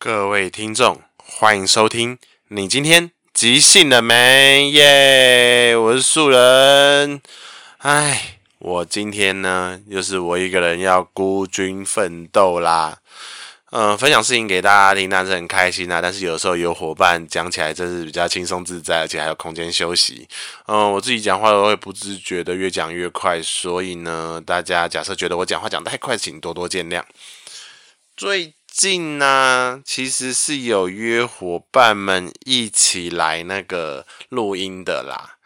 各位听众，欢迎收听。你今天即兴了没？耶、我是素人。哎，我今天呢，又是我一个人要孤军奋斗啦。嗯、分享事情给大家听，那是很开心啊。但是有时候有伙伴讲起来，真是比较轻松自在，而且还有空间休息。嗯、我自己讲话都会不自觉的越讲越快，所以呢，大家假设觉得我讲话讲太快，请多多见谅。最近呢、其实是有约伙伴们一起来那个录音的啦。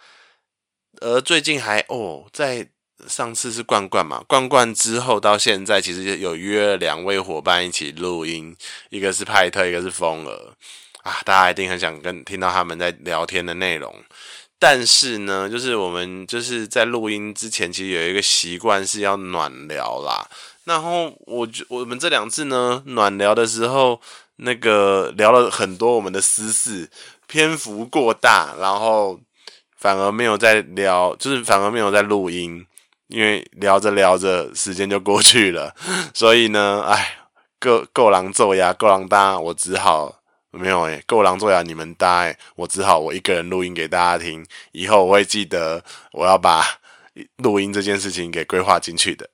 而最近还哦，在上次是罐罐嘛，罐罐之后到现在，其实有约了两位伙伴一起录音，一个是派特，一个是风儿啊。大家一定很想跟听到他们在聊天的内容。但是呢，就是我们就是在录音之前，其实有一个习惯是要暖聊啦。然后我就我们这两次呢，暖聊的时候，那个聊了很多我们的私事，篇幅过大，然后反而没有在聊，就是反而没有在录音，因为聊着聊着时间就过去了，所以呢，哎，够够狼揍呀，够狼大，我只好没有诶，够狼揍呀，你们大诶，我只好我一个人录音给大家听，以后我会记得我要把录音这件事情给规划进去的。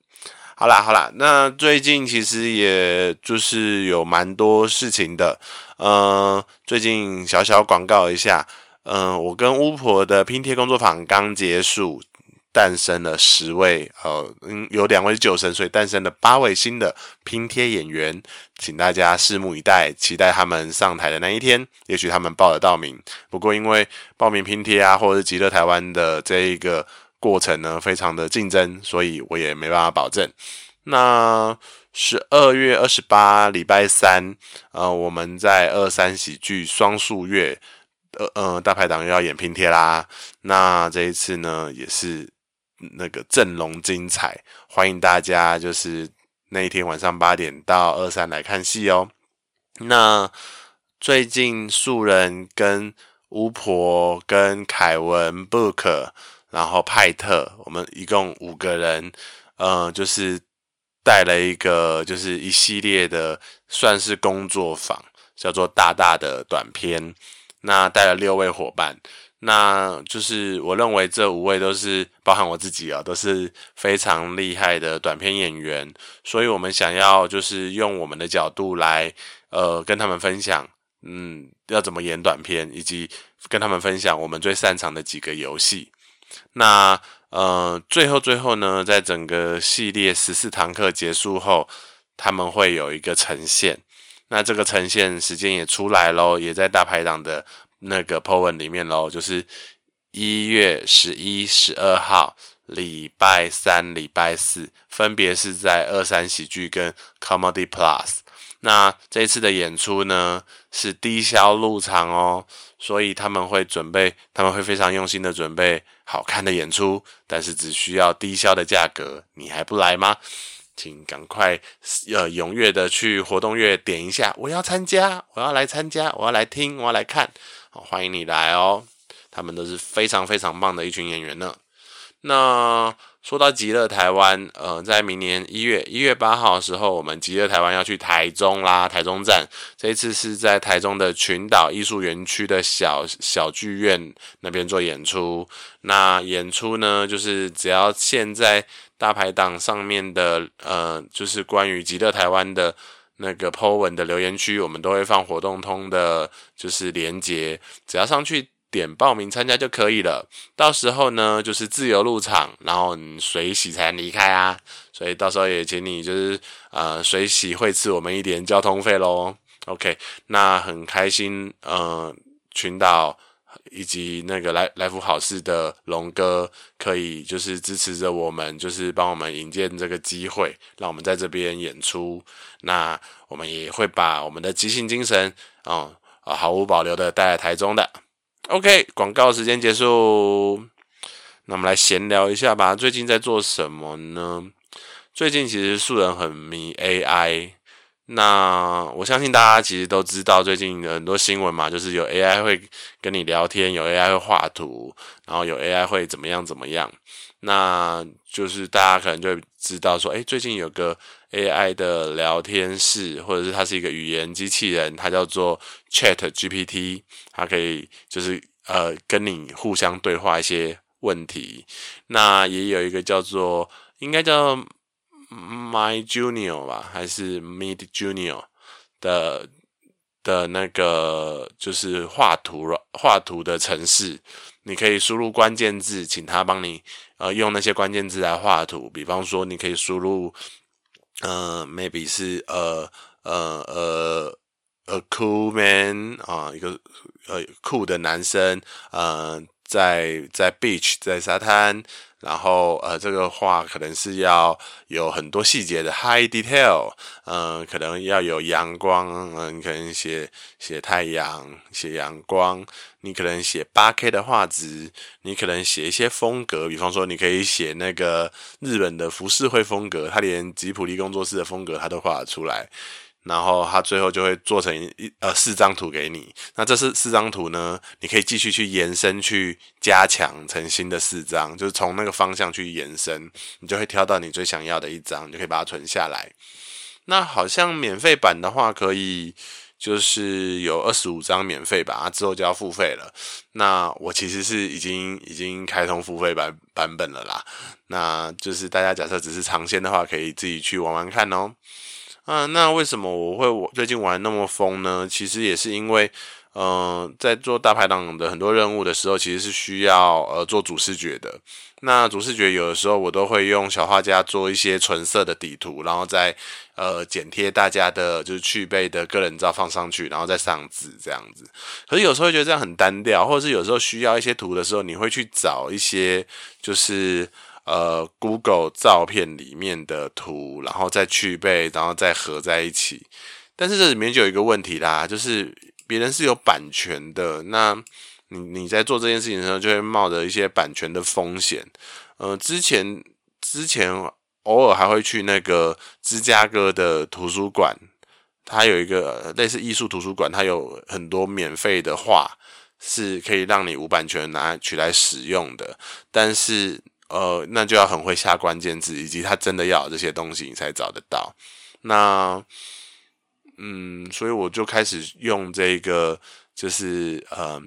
好啦好啦，那最近其实也就是有蛮多事情的，呃，最近小小广告一下，嗯、我跟巫婆的拼贴工作坊刚结束，诞生了十位，呃，嗯，有两位是旧生，所以诞生了八位新的拼贴演员，请大家拭目以待，期待他们上台的那一天，也许他们报得到名。不过因为报名拼贴啊，或者是极乐台湾的这一个。过程呢，非常的竞争，所以我也没办法保证。那十二月二十八礼拜三，呃，我们在二三喜剧双数月，呃呃，大排档又要演拼贴啦。那这一次呢，也是那个阵容精彩，欢迎大家就是那一天晚上八点到二三来看戏哦。那最近素人跟巫婆跟凯文 book。然后派特，我们一共五个人，呃，就是带了一个，就是一系列的，算是工作坊，叫做大大的短片。那带了六位伙伴，那就是我认为这五位都是包含我自己啊，都是非常厉害的短片演员。所以我们想要就是用我们的角度来，呃，跟他们分享，嗯，要怎么演短片，以及跟他们分享我们最擅长的几个游戏。那呃，最后最后呢，在整个系列十四堂课结束后，他们会有一个呈现。那这个呈现时间也出来喽，也在大排档的那个 po 文里面喽，就是一月十一、十二号，礼拜三、礼拜四，分别是在二三喜剧跟 Comedy Plus。那这次的演出呢，是低消入场哦，所以他们会准备，他们会非常用心的准备好看的演出，但是只需要低消的价格，你还不来吗？请赶快呃踊跃的去活动月点一下，我要参加，我要来参加，我要来听，我要来看，好，欢迎你来哦，他们都是非常非常棒的一群演员呢。那说到极乐台湾，呃，在明年一月一月八号的时候，我们极乐台湾要去台中啦，台中站。这一次是在台中的群岛艺术园区的小小剧院那边做演出。那演出呢，就是只要现在大排档上面的，呃，就是关于极乐台湾的那个 po 文的留言区，我们都会放活动通的，就是连接，只要上去。点报名参加就可以了，到时候呢，就是自由入场，然后你随喜才离开啊，所以到时候也请你就是呃随喜会赐我们一点交通费喽。OK，那很开心，呃，群岛以及那个来来福好事的龙哥可以就是支持着我们，就是帮我们引荐这个机会，让我们在这边演出。那我们也会把我们的即兴精神，哦，毫无保留的带来台中的。OK，广告时间结束。那我们来闲聊一下吧。最近在做什么呢？最近其实素人很迷 AI。那我相信大家其实都知道，最近很多新闻嘛，就是有 AI 会跟你聊天，有 AI 会画图，然后有 AI 会怎么样怎么样。那就是大家可能就会知道说，诶，最近有个 AI 的聊天室，或者是它是一个语言机器人，它叫做 Chat GPT，它可以就是呃跟你互相对话一些问题。那也有一个叫做应该叫 My Junior 吧，还是 Mid Junior 的的那个就是画图画图的城市，你可以输入关键字，请他帮你呃用那些关键字来画图。比方说，你可以输入。呃，maybe 是呃呃呃，a cool man 啊，一个呃酷的男生，呃，在在 beach 在沙滩，然后呃这个画可能是要有很多细节的 high detail，嗯、可能要有阳光，嗯、你可能写写太阳，写阳光。你可能写八 K 的画质，你可能写一些风格，比方说你可以写那个日本的浮世绘风格，他连吉普力工作室的风格他都画得出来，然后他最后就会做成一呃四张图给你。那这是四张图呢，你可以继续去延伸去加强成新的四张，就是从那个方向去延伸，你就会挑到你最想要的一张，你就可以把它存下来。那好像免费版的话可以。就是有二十五张免费版，啊，之后就要付费了。那我其实是已经已经开通付费版版本了啦。那就是大家假设只是尝鲜的话，可以自己去玩玩看哦。啊，那为什么我会我最近玩那么疯呢？其实也是因为。嗯、在做大排档的很多任务的时候，其实是需要呃做主视觉的。那主视觉有的时候我都会用小画家做一些纯色的底图，然后再呃剪贴大家的就是去背的个人照放上去，然后再上字这样子。可是有时候觉得这样很单调，或者是有时候需要一些图的时候，你会去找一些就是呃 Google 照片里面的图，然后再去背，然后再合在一起。但是这里面就有一个问题啦，就是。别人是有版权的，那你你在做这件事情的时候，就会冒着一些版权的风险。呃，之前之前偶尔还会去那个芝加哥的图书馆，它有一个类似艺术图书馆，它有很多免费的画，是可以让你无版权拿取来使用的。但是呃，那就要很会下关键字，以及他真的要这些东西，你才找得到。那。嗯，所以我就开始用这个，就是呃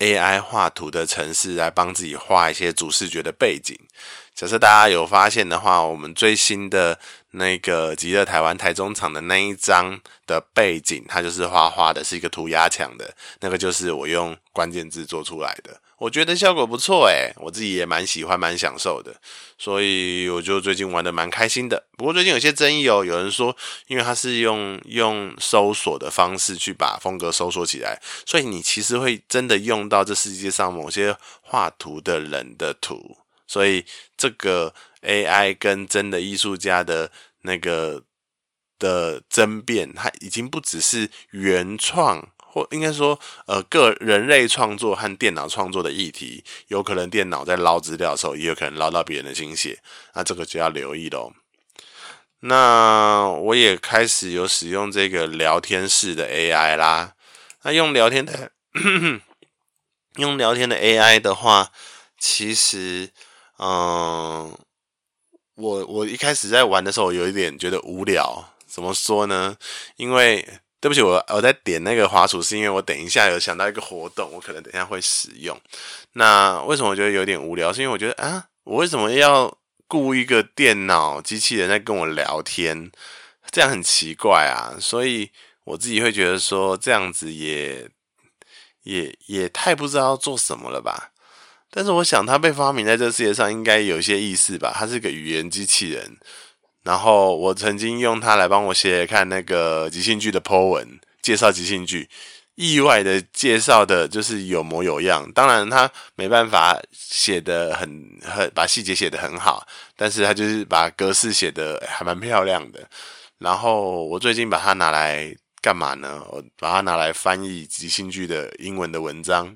，AI 画图的程式来帮自己画一些主视觉的背景。假设大家有发现的话，我们最新的那个极乐台湾台中场的那一张的背景，它就是画画的，是一个涂鸦墙的，那个就是我用关键字做出来的。我觉得效果不错诶，我自己也蛮喜欢、蛮享受的，所以我就最近玩得蛮开心的。不过最近有些争议哦，有人说因为它是用用搜索的方式去把风格搜索起来，所以你其实会真的用到这世界上某些画图的人的图，所以这个 AI 跟真的艺术家的那个的争辩，它已经不只是原创。或应该说，呃，个人类创作和电脑创作的议题，有可能电脑在捞资料的时候，也有可能捞到别人的心血，那这个就要留意喽。那我也开始有使用这个聊天室的 AI 啦。那用聊天的，用聊天的 AI 的话，其实，嗯、我我一开始在玩的时候，有一点觉得无聊。怎么说呢？因为对不起，我我在点那个滑鼠，是因为我等一下有想到一个活动，我可能等一下会使用。那为什么我觉得有点无聊？是因为我觉得啊，我为什么要雇一个电脑机器人在跟我聊天？这样很奇怪啊。所以我自己会觉得说，这样子也也也太不知道做什么了吧。但是我想，它被发明在这个世界上，应该有些意思吧。它是个语言机器人。然后我曾经用它来帮我写看那个即兴剧的 po 文，介绍即兴剧，意外的介绍的就是有模有样。当然他没办法写得很很把细节写得很好，但是他就是把格式写得还蛮漂亮的。然后我最近把它拿来干嘛呢？我把它拿来翻译即兴剧的英文的文章。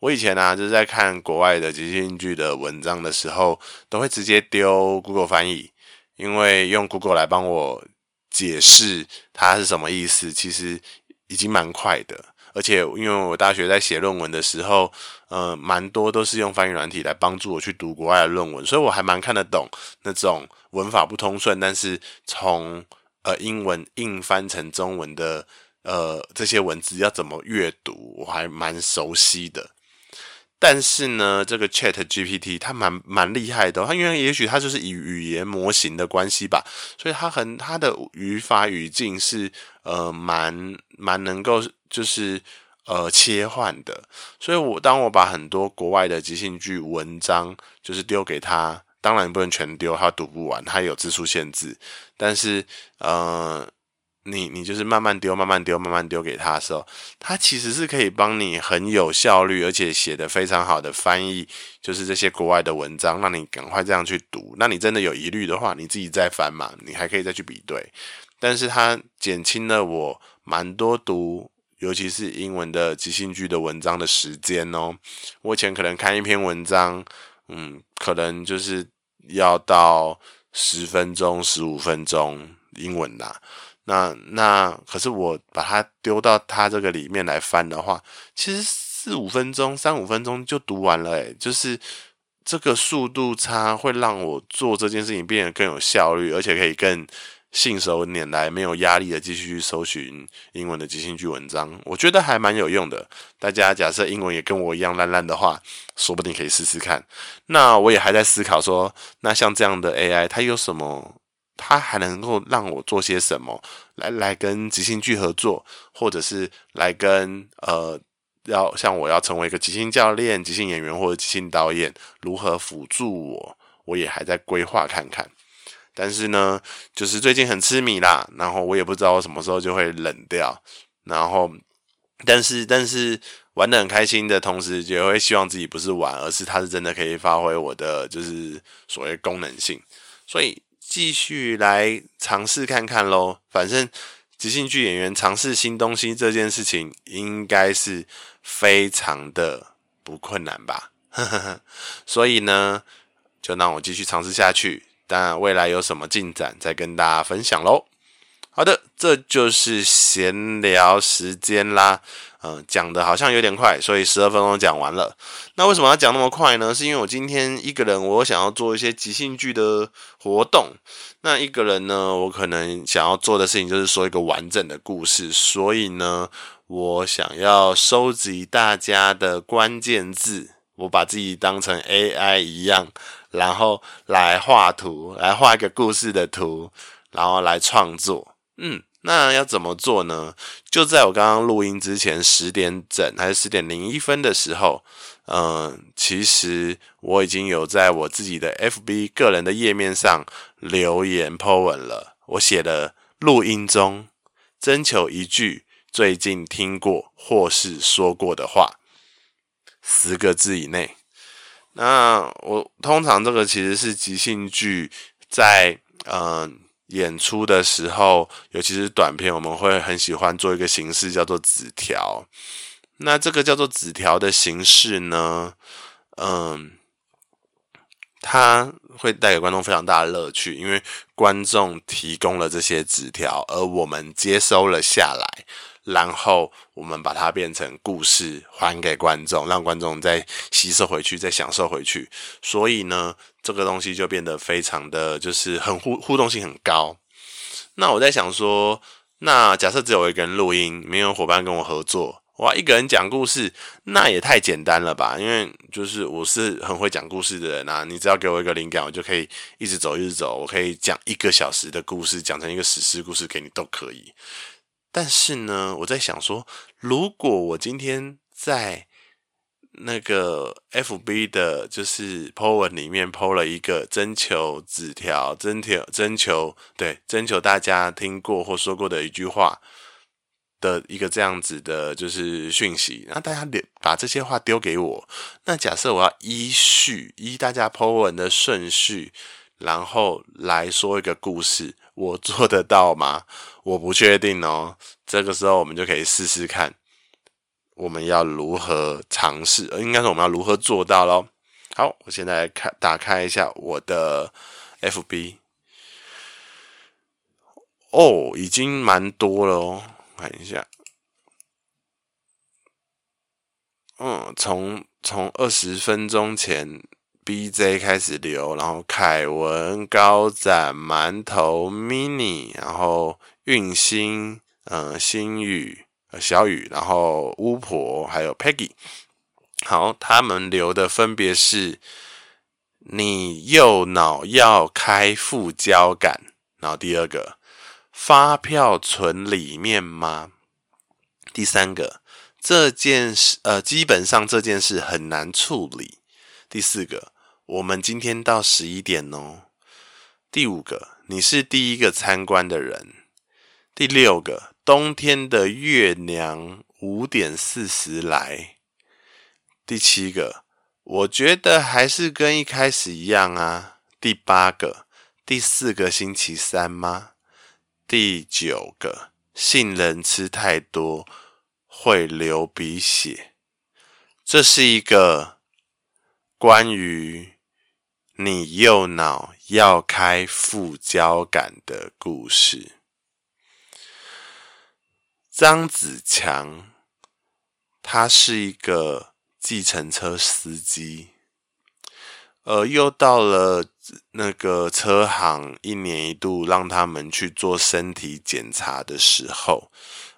我以前呢、啊、就是在看国外的即兴剧的文章的时候，都会直接丢 Google 翻译。因为用 Google 来帮我解释它是什么意思，其实已经蛮快的。而且因为我大学在写论文的时候，呃，蛮多都是用翻译软体来帮助我去读国外的论文，所以我还蛮看得懂那种文法不通顺，但是从呃英文硬翻成中文的呃这些文字要怎么阅读，我还蛮熟悉的。但是呢，这个 Chat GPT 它蛮蛮厉害的，它因为也许它就是以语言模型的关系吧，所以它很它的语法语境是呃蛮蛮能够就是呃切换的。所以我当我把很多国外的即兴剧文章就是丢给他，当然不能全丢，他读不完，他有字数限制。但是呃。你你就是慢慢丢，慢慢丢，慢慢丢给他的时候，他其实是可以帮你很有效率，而且写得非常好的翻译，就是这些国外的文章，让你赶快这样去读。那你真的有疑虑的话，你自己再翻嘛，你还可以再去比对。但是它减轻了我蛮多读，尤其是英文的即兴剧的文章的时间哦。我以前可能看一篇文章，嗯，可能就是要到十分钟、十五分钟英文啦。那那可是我把它丢到它这个里面来翻的话，其实四五分钟、三五分钟就读完了诶，就是这个速度差会让我做这件事情变得更有效率，而且可以更信手拈来、没有压力的继续去搜寻英文的即兴剧文章。我觉得还蛮有用的。大家假设英文也跟我一样烂烂的话，说不定可以试试看。那我也还在思考说，那像这样的 AI 它有什么？他还能够让我做些什么来来跟即兴剧合作，或者是来跟呃，要像我要成为一个即兴教练、即兴演员或者即兴导演，如何辅助我？我也还在规划看看。但是呢，就是最近很痴迷啦，然后我也不知道我什么时候就会冷掉。然后，但是但是玩得很开心的同时，也会希望自己不是玩，而是它是真的可以发挥我的就是所谓功能性，所以。继续来尝试看看喽，反正即兴剧演员尝试新东西这件事情，应该是非常的不困难吧。所以呢，就让我继续尝试下去。但，未来有什么进展，再跟大家分享喽。好的，这就是闲聊时间啦。嗯，讲的好像有点快，所以十二分钟讲完了。那为什么要讲那么快呢？是因为我今天一个人，我想要做一些即兴剧的活动。那一个人呢，我可能想要做的事情就是说一个完整的故事。所以呢，我想要收集大家的关键字，我把自己当成 AI 一样，然后来画图，来画一个故事的图，然后来创作。嗯。那要怎么做呢？就在我刚刚录音之前十点整还是十点零一分的时候，嗯，其实我已经有在我自己的 FB 个人的页面上留言 po 文了。我写了录音中，征求一句最近听过或是说过的话，十个字以内。那我通常这个其实是即兴剧在嗯。演出的时候，尤其是短片，我们会很喜欢做一个形式叫做纸条。那这个叫做纸条的形式呢，嗯，它会带给观众非常大的乐趣，因为观众提供了这些纸条，而我们接收了下来。然后我们把它变成故事，还给观众，让观众再吸收回去，再享受回去。所以呢，这个东西就变得非常的就是很互互动性很高。那我在想说，那假设只有一个人录音，没有伙伴跟我合作，我要一个人讲故事，那也太简单了吧？因为就是我是很会讲故事的人啊，你只要给我一个灵感，我就可以一直走，一直走，我可以讲一个小时的故事，讲成一个史诗故事给你都可以。但是呢，我在想说，如果我今天在那个 FB 的，就是 po 文里面 po 了一个征求纸条，征求征求对征求大家听过或说过的一句话的一个这样子的，就是讯息，那大家把这些话丢给我，那假设我要依序依大家 po 文的顺序，然后来说一个故事。我做得到吗？我不确定哦。这个时候我们就可以试试看，我们要如何尝试？应该是我们要如何做到咯。好，我现在开，打开一下我的 FB。哦，已经蛮多了哦。看一下，嗯，从从二十分钟前 BJ 开始留，然后凯文、高展、馒头、Mini，然后运星、呃，星宇、呃，小雨，然后巫婆，还有 Peggy。好，他们留的分别是：你右脑要开副交感，然后第二个，发票存里面吗？第三个，这件事，呃，基本上这件事很难处理。第四个，我们今天到十一点哦。第五个，你是第一个参观的人。第六个，冬天的月娘五点四十来。第七个，我觉得还是跟一开始一样啊。第八个，第四个星期三吗？第九个，杏仁吃太多会流鼻血。这是一个。关于你右脑要开副交感的故事，张子强，他是一个计程车司机，而又到了那个车行一年一度让他们去做身体检查的时候，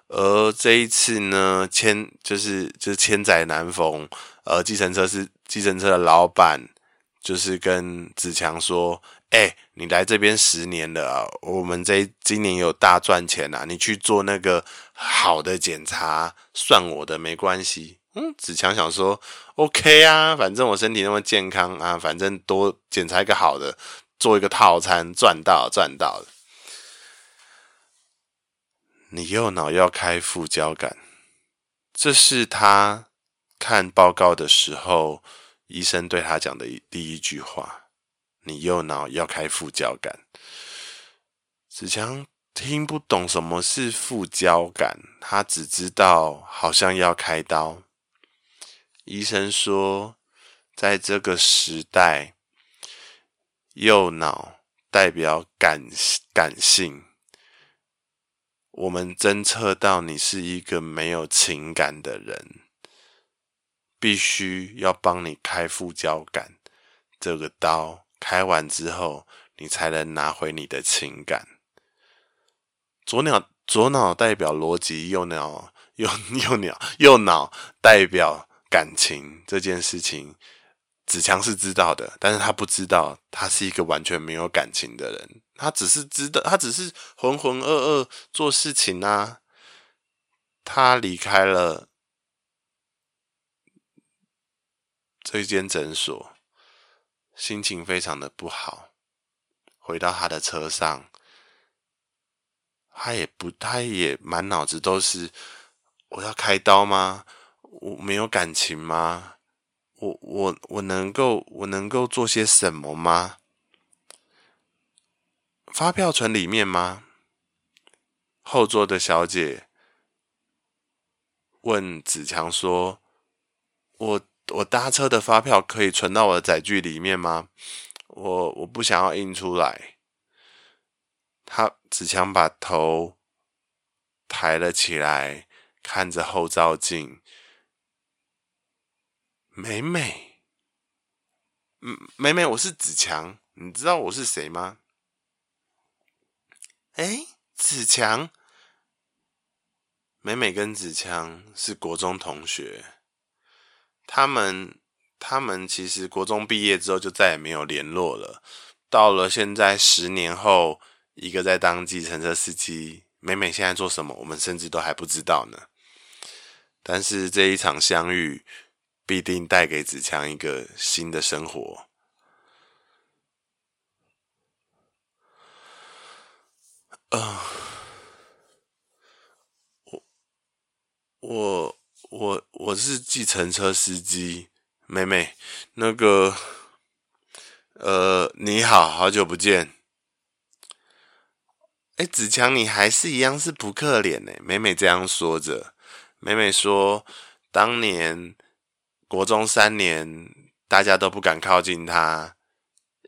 而这一次呢，千就是就是千载难逢，呃，计程车是。计程车的老板就是跟子强说：“哎、你来这边十年了，我们这今年有大赚钱啊，你去做那个好的检查，算我的没关系。”嗯，子强想说：“OK 啊，反正我身体那么健康啊，反正多检查一个好的，做一个套餐，赚到赚到。”你右脑要开副交感，这是他。看报告的时候，医生对他讲的第一句话：“你右脑要开副交感。”子强听不懂什么是副交感，他只知道好像要开刀。医生说，在这个时代，右脑代表感感性，我们侦测到你是一个没有情感的人。必须要帮你开副交感，这个刀开完之后，你才能拿回你的情感。左脑左脑代表逻辑，右脑右右脑右脑代表感情。这件事情，子强是知道的，但是他不知道他是一个完全没有感情的人。他只是知道，他只是浑浑噩噩做事情啊。他离开了。这间诊所，心情非常的不好。回到他的车上，他也不，他也满脑子都是：我要开刀吗？我没有感情吗？我我我能够我能够做些什么吗？发票存里面吗？后座的小姐问子强说：“我。”我搭车的发票可以存到我的载具里面吗？我我不想要印出来。他子强把头抬了起来，看着后照镜。美美，嗯，美美，我是子强，你知道我是谁吗？哎，子强，美美跟子强是国中同学。他们，他们其实国中毕业之后就再也没有联络了。到了现在十年后，一个在当计程车司机，美美现在做什么，我们甚至都还不知道呢。但是这一场相遇，必定带给子强一个新的生活。呃，我，我。我我是计程车司机，妹妹，那个，呃，你好，好久不见。哎，子强，你还是一样是扑克脸呢。妹妹这样说着，妹妹说，当年国中三年，大家都不敢靠近他，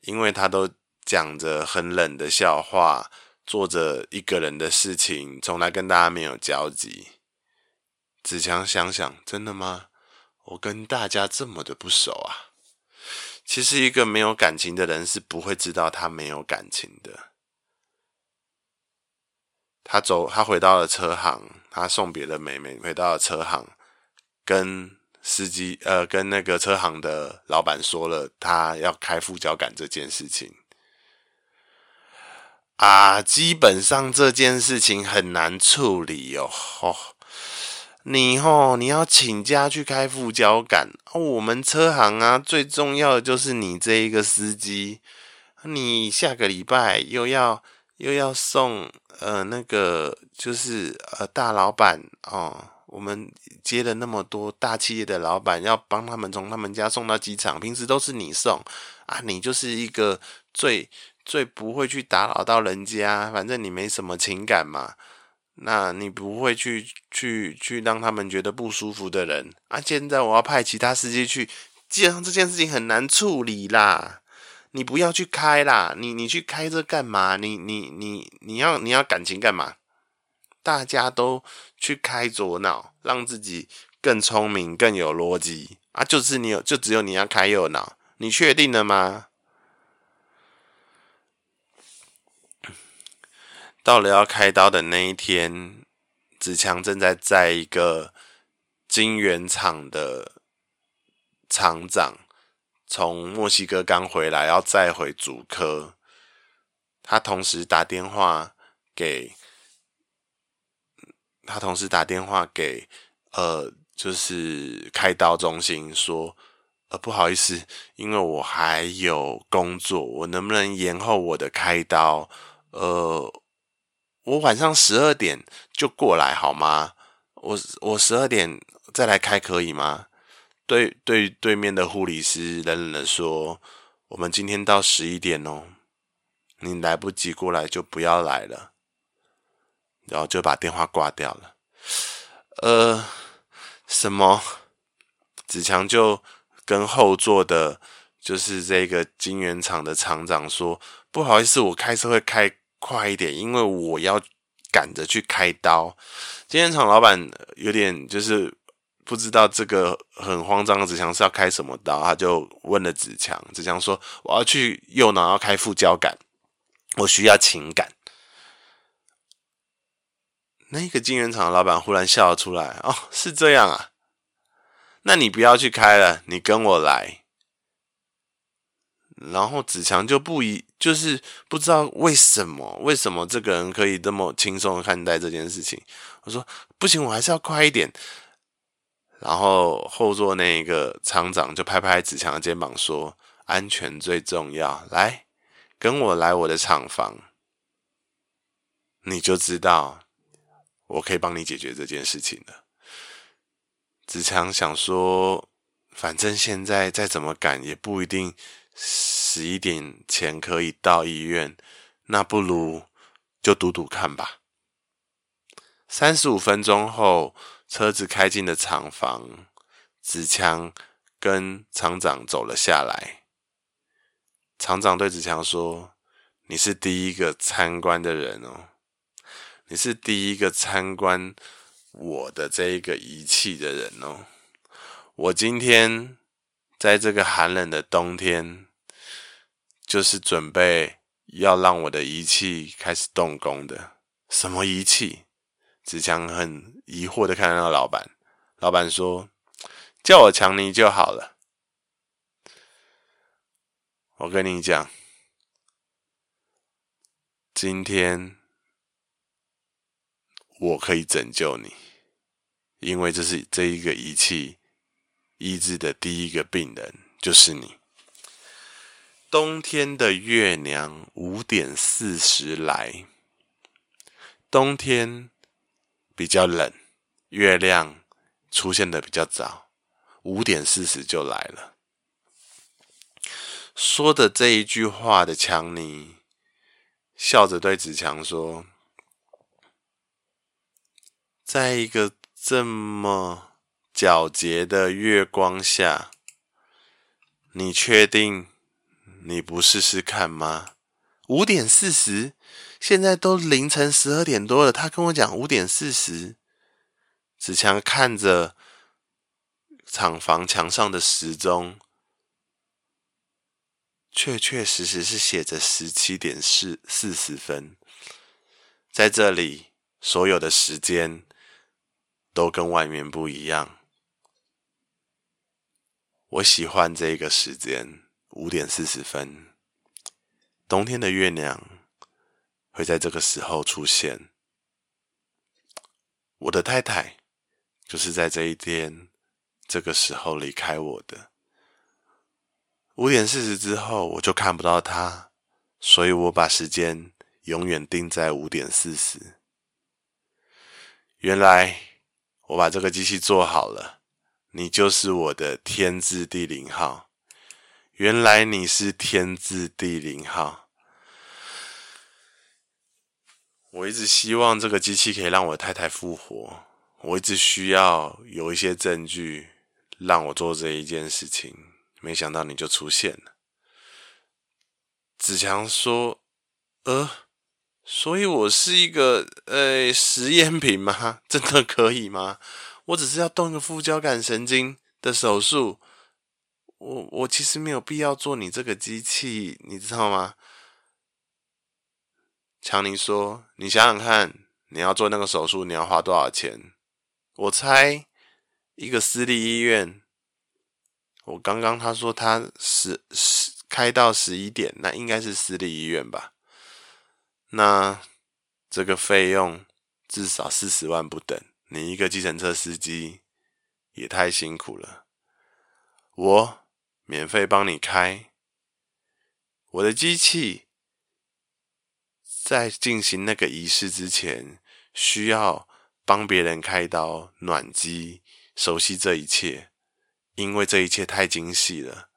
因为他都讲着很冷的笑话，做着一个人的事情，从来跟大家没有交集。子强想想，真的吗？我跟大家这么的不熟啊！其实一个没有感情的人是不会知道他没有感情的。他走，他回到了车行，他送别了妹妹，回到了车行，跟司机呃，跟那个车行的老板说了他要开副交感这件事情。啊，基本上这件事情很难处理哦。哦你吼，你要请假去开副交感，我们车行啊，最重要的就是你这一个司机，你下个礼拜又要又要送呃那个就是呃大老板。哦，我们接了那么多大企业的老板，要帮他们从他们家送到机场，平时都是你送。啊，你就是一个最最不会去打扰到人家，反正你没什么情感嘛。那你不会去去去让他们觉得不舒服的人啊？现在我要派其他司机去，基本上这件事情很难处理啦。你不要去开啦，你你去开这干嘛？你你你你要你要感情干嘛？大家都去开左脑，让自己更聪明、更有逻辑啊！就是你有，就只有你要开右脑，你确定了吗？到了要开刀的那一天，子强正在在一个晶圆厂的厂长从墨西哥刚回来，要再回主科。他同时打电话给，他同时打电话给，呃，就是开刀中心说，呃，不好意思，因为我还有工作，我能不能延后我的开刀？呃。我晚上十二点就过来好吗？我我十二点再来开可以吗？对对，对面的护理师冷冷的说：“我们今天到十一点哦，你来不及过来就不要来了。”然后就把电话挂掉了。呃，什么？子强就跟后座的，就是这个金源厂的厂长说：“不好意思，我开车会开。”快一点，因为我要赶着去开刀。晶圆厂老板有点就是不知道这个很慌张的子强是要开什么刀，他就问了子强。子强说：“我要去右脑要开副交感，我需要情感。”那个晶圆厂的老板忽然笑了出来：“哦，是这样啊，那你不要去开了，你跟我来。”然后子强就不一，就是不知道为什么，为什么这个人可以这么轻松的看待这件事情。我说不行，我还是要快一点。然后后座那一个厂长就拍拍子强的肩膀说：“安全最重要，来跟我来我的厂房，你就知道我可以帮你解决这件事情了。”子强想说，反正现在再怎么赶也不一定。十一点前可以到医院，那不如就赌赌看吧。三十五分钟后，车子开进了厂房，子强跟厂长走了下来。厂长对子强说：“你是第一个参观的人哦，你是第一个参观我的这一个仪器的人哦。我今天在这个寒冷的冬天。”就是准备要让我的仪器开始动工的。什么仪器？子强很疑惑的看着那个老板。老板说：“叫我强尼就好了。”我跟你讲，今天我可以拯救你，因为这是这一个仪器医治的第一个病人，就是你。冬天的月亮五点四十来，冬天比较冷，月亮出现的比较早，五点四十就来了。说的这一句话的强尼笑着对子强说：“在一个这么皎洁的月光下，你确定？”你不试试看吗？五点四十，现在都凌晨十二点多了。他跟我讲五点四十。子强看着厂房墙上的时钟，确确实实是写着十七点四四十分。在这里，所有的时间都跟外面不一样。我喜欢这个时间，五点四十分。冬天的月亮会在这个时候出现。我的太太就是在这一天这个时候离开我的。五点四十之后，我就看不到她，所以我把时间永远定在五点四十。原来我把这个机器做好了，你就是我的天字第零号。原来你是天字第零号。我一直希望这个机器可以让我太太复活，我一直需要有一些证据让我做这一件事情。没想到你就出现了。子强说：“呃，所以我是一个呃实验品吗？真的可以吗？我只是要动一个副交感神经的手术，我我其实没有必要做你这个机器，你知道吗？”强尼说：“你想想看，你要做那个手术，你要花多少钱？我猜一个私立医院，我刚刚他说他十十开到十一点，那应该是私立医院吧？那这个费用至少四十万不等。你一个计程车司机也太辛苦了，我免费帮你开我的机器。”在进行那个仪式之前，需要帮别人开刀、暖机，熟悉这一切，因为这一切太精细了。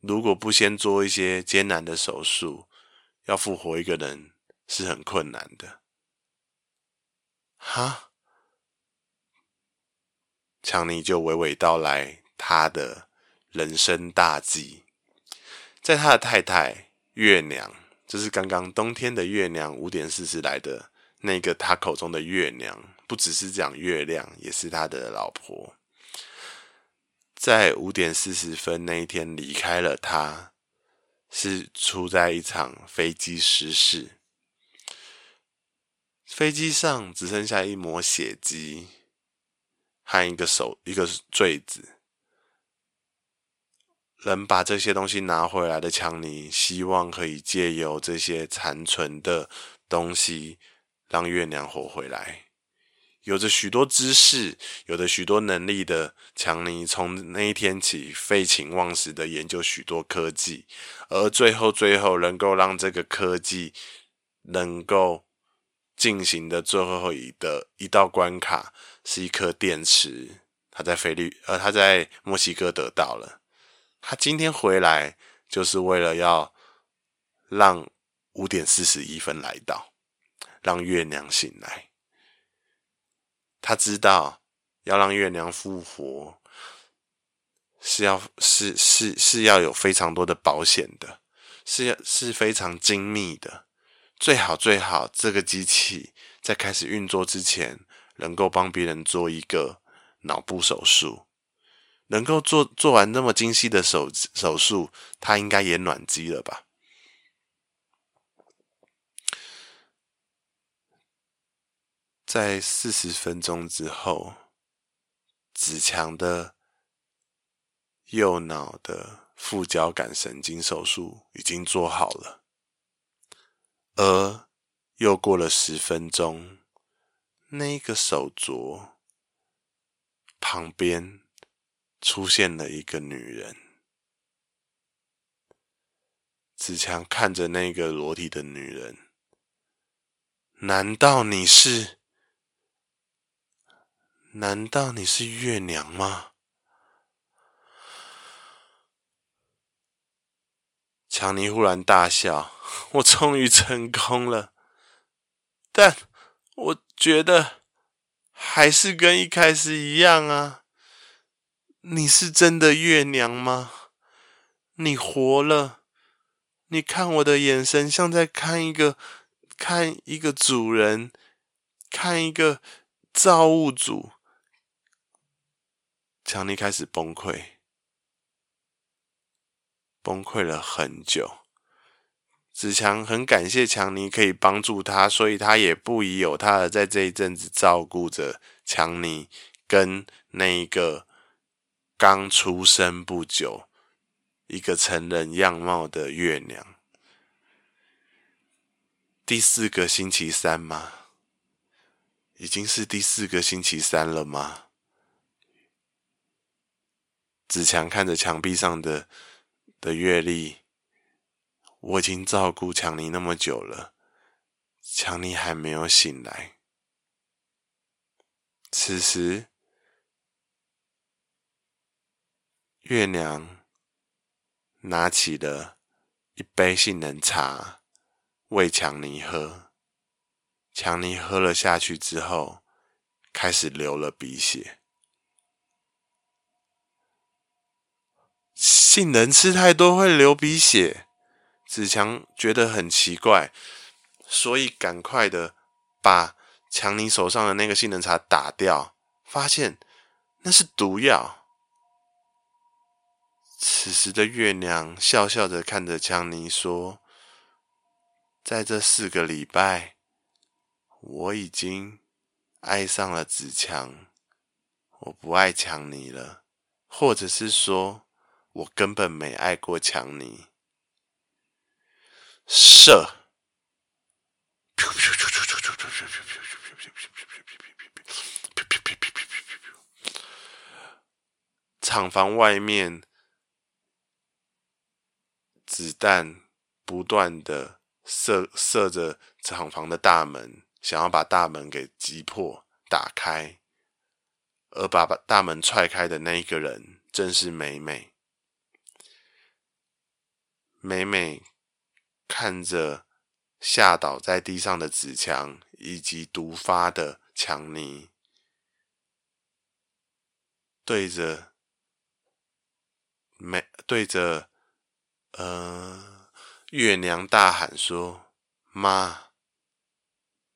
如果不先做一些艰难的手术，要复活一个人是很困难的。哈，强尼就娓娓道来他的人生大计，在他的太太月娘。就是刚刚冬天的月娘五点四十来的那个，他口中的月娘，不只是讲月亮，也是他的老婆。在五点四十分那一天离开了他，是出在一场飞机失事，飞机上只剩下一抹血迹和一个手一个坠子。能把这些东西拿回来的强尼，希望可以借由这些残存的东西，让月娘活回来。有着许多知识、有着许多能力的强尼，从那一天起废寝忘食的研究许多科技，而最后最后能够让这个科技能够进行的最后一的一道关卡，是一颗电池。他在菲律，呃，他在墨西哥得到了。他今天回来就是为了要让五点四十一分来到，让月娘醒来。他知道要让月娘复活是要是是是要有非常多的保险的，是要是非常精密的。最好最好这个机器在开始运作之前，能够帮别人做一个脑部手术。能够做做完那么精细的手手术，他应该也暖机了吧？在四十分钟之后，子强的右脑的副交感神经手术已经做好了，而又过了十分钟，那个手镯旁边。出现了一个女人，子强看着那个裸体的女人，难道你是？难道你是月娘吗？强尼忽然大笑：“我终于成功了，但我觉得还是跟一开始一样啊。”你是真的月娘吗？你活了？你看我的眼神像在看一个看一个主人，看一个造物主。强尼开始崩溃，崩溃了很久。子强很感谢强尼可以帮助他，所以他也不疑有他的在这一阵子照顾着强尼跟那一个刚出生不久、一个成人样貌的月娘。第四个星期三吗？已经是第四个星期三了吗？子强看着墙壁上的的月历，我已经照顾强尼那么久了，强尼还没有醒来。此时，月娘拿起了一杯杏仁茶。喂强尼喝，强尼喝了下去之后，开始流了鼻血。杏仁吃太多会流鼻血，子强觉得很奇怪，所以赶快的把强尼手上的那个杏仁茶打掉，发现那是毒药。此时的月娘笑笑的看着强尼说。在这四个礼拜，我已经爱上了子强，我不爱强尼了，或者是说，我根本没爱过强尼。射！厂房外面，子弹不断的。射射着厂房的大门，想要把大门给击破、打开，而把把大门踹开的那一个人，正是美美。美美看着吓倒在地上的子强，以及毒发的强尼，对着美对着呃。月娘大喊说：“妈，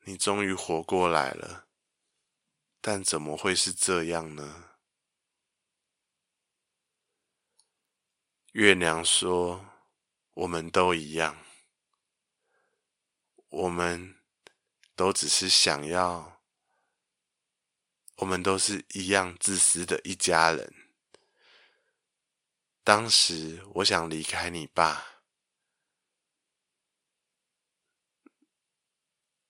你终于活过来了，但怎么会是这样呢？”月娘说：“我们都一样，我们都只是想要，我们都是一样自私的一家人。当时我想离开你爸。”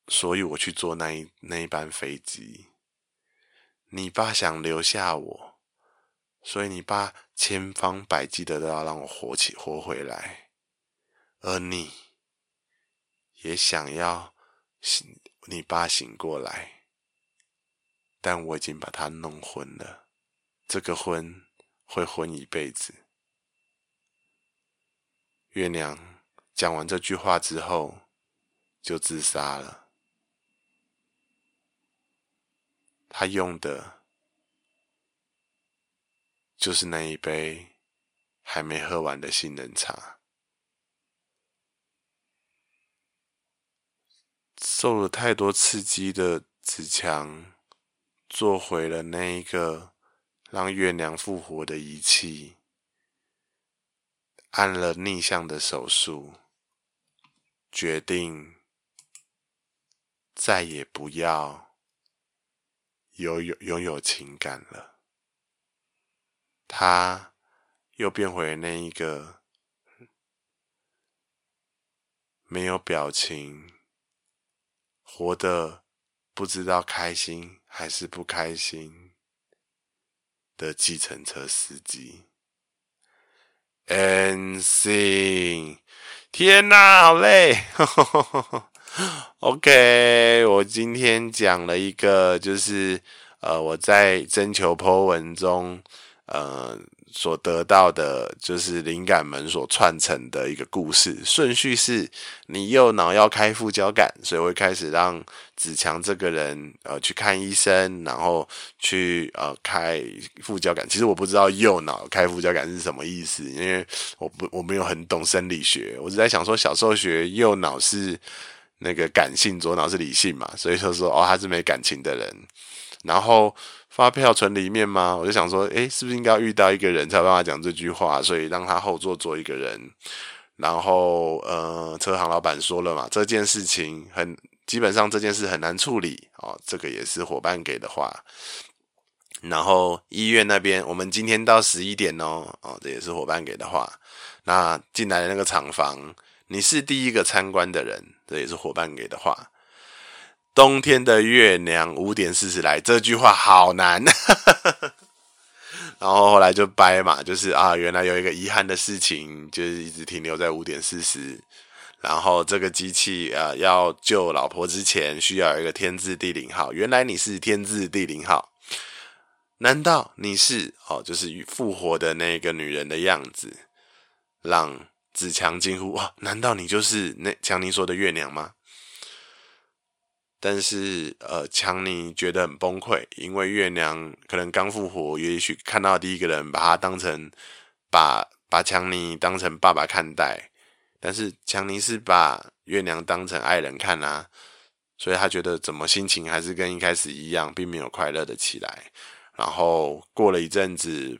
所以我去坐那一那一班飞机。你爸想留下我，所以你爸千方百计的都要让我活起活回来，而你也想要醒你爸醒过来，但我已经把他弄昏了，这个昏会昏一辈子。月娘讲完这句话之后，就自杀了。他用的就是那一杯还没喝完的杏仁茶。受了太多刺激的子强，做回了那一个让月娘复活的仪器，按了逆向的手术，决定再也不要。有有拥有情感了，他又变回那一个没有表情、活得不知道开心还是不开心的计程车司机。And see. 天哪，好累。OK，我今天讲了一个，就是呃，我在征求 po 文中，呃，所得到的，就是灵感门所串成的一个故事。顺序是你右脑要开副交感，所以会开始让子强这个人呃去看医生，然后去呃开副交感。其实我不知道右脑开副交感是什么意思，因为我不我没有很懂生理学，我只在想说小时候学右脑是。那个感性，左脑是理性嘛，所以就说哦，他是没感情的人，然后发票存里面吗？我就想说，诶，是不是应该要遇到一个人才有办法讲这句话？所以让他后座坐一个人。然后，呃，车行老板说了嘛，这件事情很基本上这件事很难处理哦，这个也是伙伴给的话。然后医院那边，我们今天到十一点哦，哦，这也是伙伴给的话。那进来的那个厂房，你是第一个参观的人，这也是伙伴给的话。冬天的月亮五点四十来，这句话好难。然后后来就掰嘛，就是啊，原来有一个遗憾的事情，就是一直停留在五点四十。然后这个机器啊，要救老婆之前，需要一个天字地灵号。原来你是天字地灵号，难道你是哦？就是复活的那个女人的样子，让子强惊呼：哇！难道你就是那强尼说的月娘吗？但是，呃，强尼觉得很崩溃，因为月娘可能刚复活，也许看到第一个人把他当成把把强尼当成爸爸看待，但是强尼是把月娘当成爱人看啊，所以他觉得怎么心情还是跟一开始一样，并没有快乐的起来。然后过了一阵子，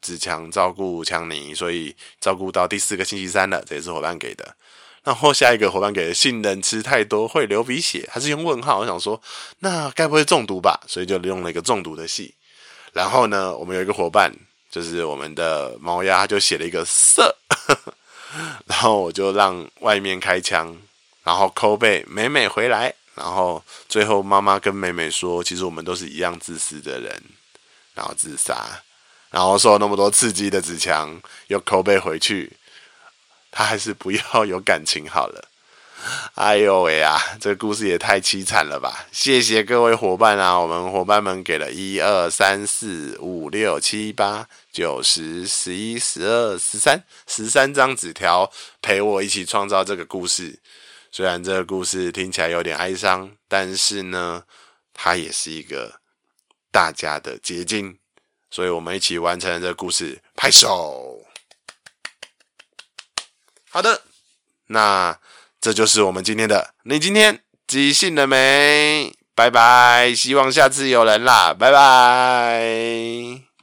子强照顾强尼，所以照顾到第四个星期三了，这也是伙伴给的。然后下一个伙伴给的杏仁吃太多会流鼻血，还是用问号？我想说，那该不会中毒吧？所以就用了一个中毒的戏。然后呢，我们有一个伙伴，就是我们的猫鸭，就写了一个色。然后我就让外面开枪，然后抠背美美回来。然后最后妈妈跟美美说，其实我们都是一样自私的人，然后自杀。然后受那么多刺激的子强又抠背回去。他还是不要有感情好了。哎呦喂啊，这个故事也太凄惨了吧！谢谢各位伙伴啊，我们伙伴们给了一二三四五六七八九十十一十二十三十三张纸条，陪我一起创造这个故事。虽然这个故事听起来有点哀伤，但是呢，它也是一个大家的结晶，所以我们一起完成了这个故事，拍手。好的，那这就是我们今天的。你今天即兴了没？拜拜，希望下次有人啦，拜拜。